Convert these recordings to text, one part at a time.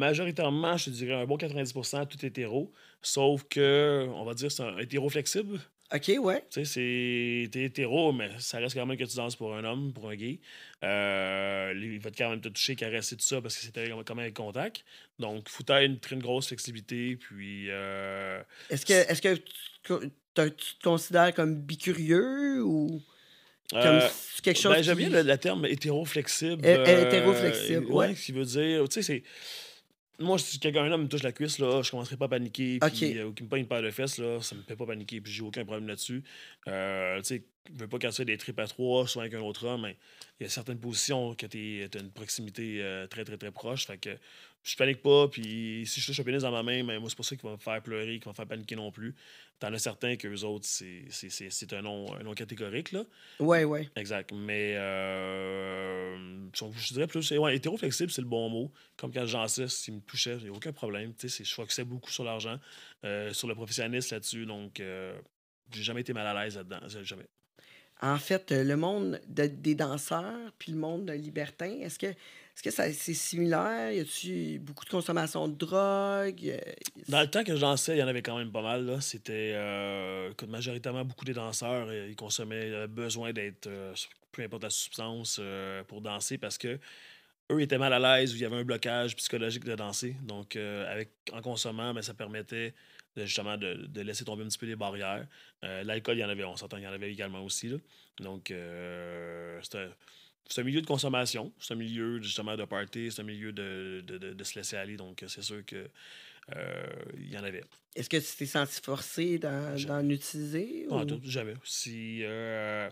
Majoritairement, je te dirais un bon 90% tout hétéro. Sauf que, on va dire, c'est un hétéro flexible. OK, ouais. Tu sais, c'est. T'es hétéro, mais ça reste quand même que tu danses pour un homme, pour un gay. Euh, il va te quand même te toucher, caresser, tout ça, parce que c'était quand même avec contact. Donc, faut une, très grosse flexibilité. Puis. euh, Est-ce que, est-ce que tu, tu te considères comme bicurieux ou comme euh, quelque chose ben, J'aime qui- bien le, le terme hétéro-flexible. Hé- hétéro-flexible, ouais. ouais. qui veut dire. Tu sais, c'est. Moi, si quelqu'un me touche la cuisse, là, je commencerai pas à paniquer. Puis, Ok. euh, ou qu'il me pogne une paire de fesses, là, ça me fait pas paniquer. Puis, j'ai aucun problème là-dessus. Euh, tu sais, je veux pas quand tu fais des tripes à trois, soit avec un autre homme, mais il y a certaines positions que tu as une proximité euh, très, très, très proche. Fait que je panique pas. Puis, si je touche un pénis dans ma main, ben, moi, c'est pas ça qui va me faire pleurer, qui va me faire paniquer non plus. T'en as certains que les autres, c'est- un nom, un nom catégorique, là. Ouais, ouais. Exact. Mais euh, je dirais plus, ouais, hétéro-flexible, c'est le bon mot. Comme quand Jean 6, s'il me touchait, il a aucun problème. Je focusais beaucoup sur l'argent, euh, sur le professionnalisme là-dessus. Donc, euh, j'ai jamais été mal à l'aise là-dedans. Jamais. En fait, euh, le monde de- des danseurs puis le monde de libertin, est-ce que est-ce que c'est similaire? Y a-tu beaucoup de consommation de drogue? Euh, Dans le temps que je dansais, il y en avait quand même pas mal. C'était euh, majoritairement beaucoup des danseurs, euh, ils consommaient besoin d'être, peu importe la substance, pour danser parce que eux étaient mal à l'aise ou il y avait un blocage psychologique de danser. Donc, euh, avec, en consommant, ben, ça permettait de, justement de, de laisser tomber un petit peu les barrières. Euh, L'alcool, il y en avait, on s'entend, il y en avait également aussi. là. Donc, euh, c'est un, milieu de consommation, c'est un milieu justement de party, c'est un milieu de, se laisser aller. Donc, c'est sûr que il y en avait. Est-ce que tu t'es senti forcé d'en utiliser? Ou- tout, jamais. Si. je-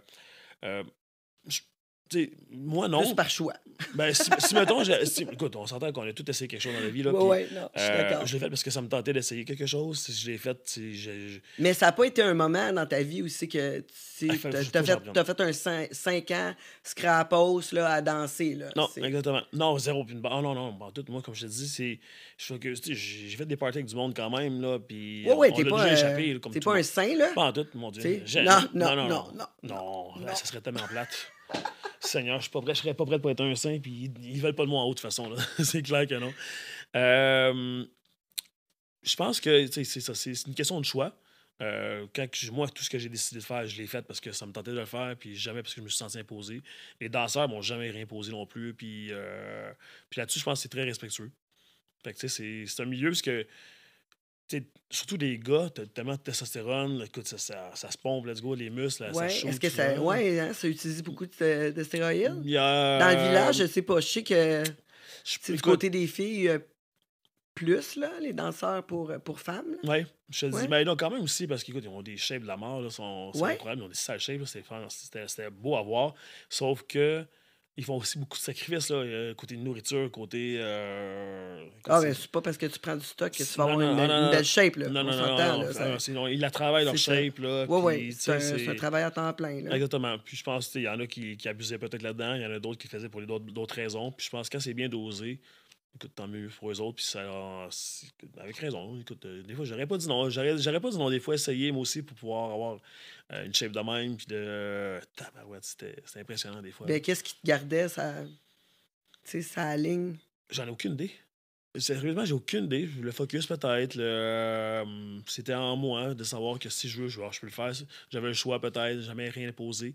tu moi, non. Juste par choix. Ben, si, si, mettons, si- écoute, on s'entend qu'on a tous essayé quelque chose dans la vie. Là, ouais, non, je suis euh, d'accord. je l'ai fait parce que ça me tentait d'essayer quelque chose. Si je l'ai fait, si j'ai- j'ai- Mais ça n'a pas été un moment dans ta vie c'est que tu Ah, fait- t'as que fait, fait un 5 ans scrapos là, à danser. Là. Non, exactement. Non, zéro. Puis oh, non, non, en tout, moi, comme je te dis, c'est. Je focus, tu J'ai fait des parties avec du monde quand même, là. Puis. Ouais, ouais, on t'es pas, déjà euh, échappé, là, comme t'es tout pas un saint, là? Pas en tout, mon Dieu. Non, non, non, non, Non, non. ben, ça serait tellement plate. Seigneur, je suis pas prêt, je serais pas prêt pour être un saint, puis ils, ils veulent pas de moi en haut, de toute façon. c'est clair que non. Euh, je pense que c'est ça, c'est une question de choix. Euh, quand moi, tout ce que j'ai décidé de faire, je l'ai fait parce que ça me tentait de le faire, puis jamais parce que je me suis senti imposé. Les danseurs m'ont jamais rien imposé non plus, puis, euh, là-dessus, je pense que c'est très respectueux. Fait que, c'est- c'est un milieu parce que, surtout les gars, t'as tellement de testostérone, là, écoute, ça, ça, ça se pompe, let's go, les muscles, là, Ouais, ça chauffe. est-ce que ça. Ouais, hein, ça utilise beaucoup de, de stéroïdes? Dans le village, je sais pas. Je sais que je- c'est du côté des filles euh, plus, là, les danseurs pour, euh, pour femmes. Ouais, je te Ouais. dis, mais non, quand même aussi, parce qu'écoute, ils ont des shapes de la mort, là, sont, c'est Ouais. incroyable, ils ont des sales shapes, c'était beau à voir, sauf que ils font aussi beaucoup de sacrifices, là, euh, côté nourriture, côté... euh, Ah, mais c'est pas parce que tu prends du stock que tu vas avoir non, une, non, belle- une shape. Là. non, On non, non, là, ça- non, sinon, ils la travaillent leur shape, là, puis, tu c'est un, travail à temps plein. Là. Exactement. Puis je pense qu'il y en a qui, qui abusaient peut-être là-dedans, il y en a d'autres qui faisaient pour d'autres raisons. Puis je pense que quand c'est bien dosé, écoute, tant mieux pour eux autres. Puis ça, c'est- avec raison. Écoute, euh, des fois, j'aurais pas dit non. J'aurais, pas dit non. Des fois, essayer, moi aussi, pour pouvoir avoir euh, une shape de même. Puis de. tabarouette, c'était, impressionnant des fois. Ben, qu'est-ce qui te gardait sa, tu sais, sa ligne? J'en ai aucune idée. Sérieusement, j'ai aucune idée. Le focus, peut-être. le, euh, c'était en moi de savoir que si je veux, je, je peux le faire. J'avais le choix, peut-être. Jamais rien imposé.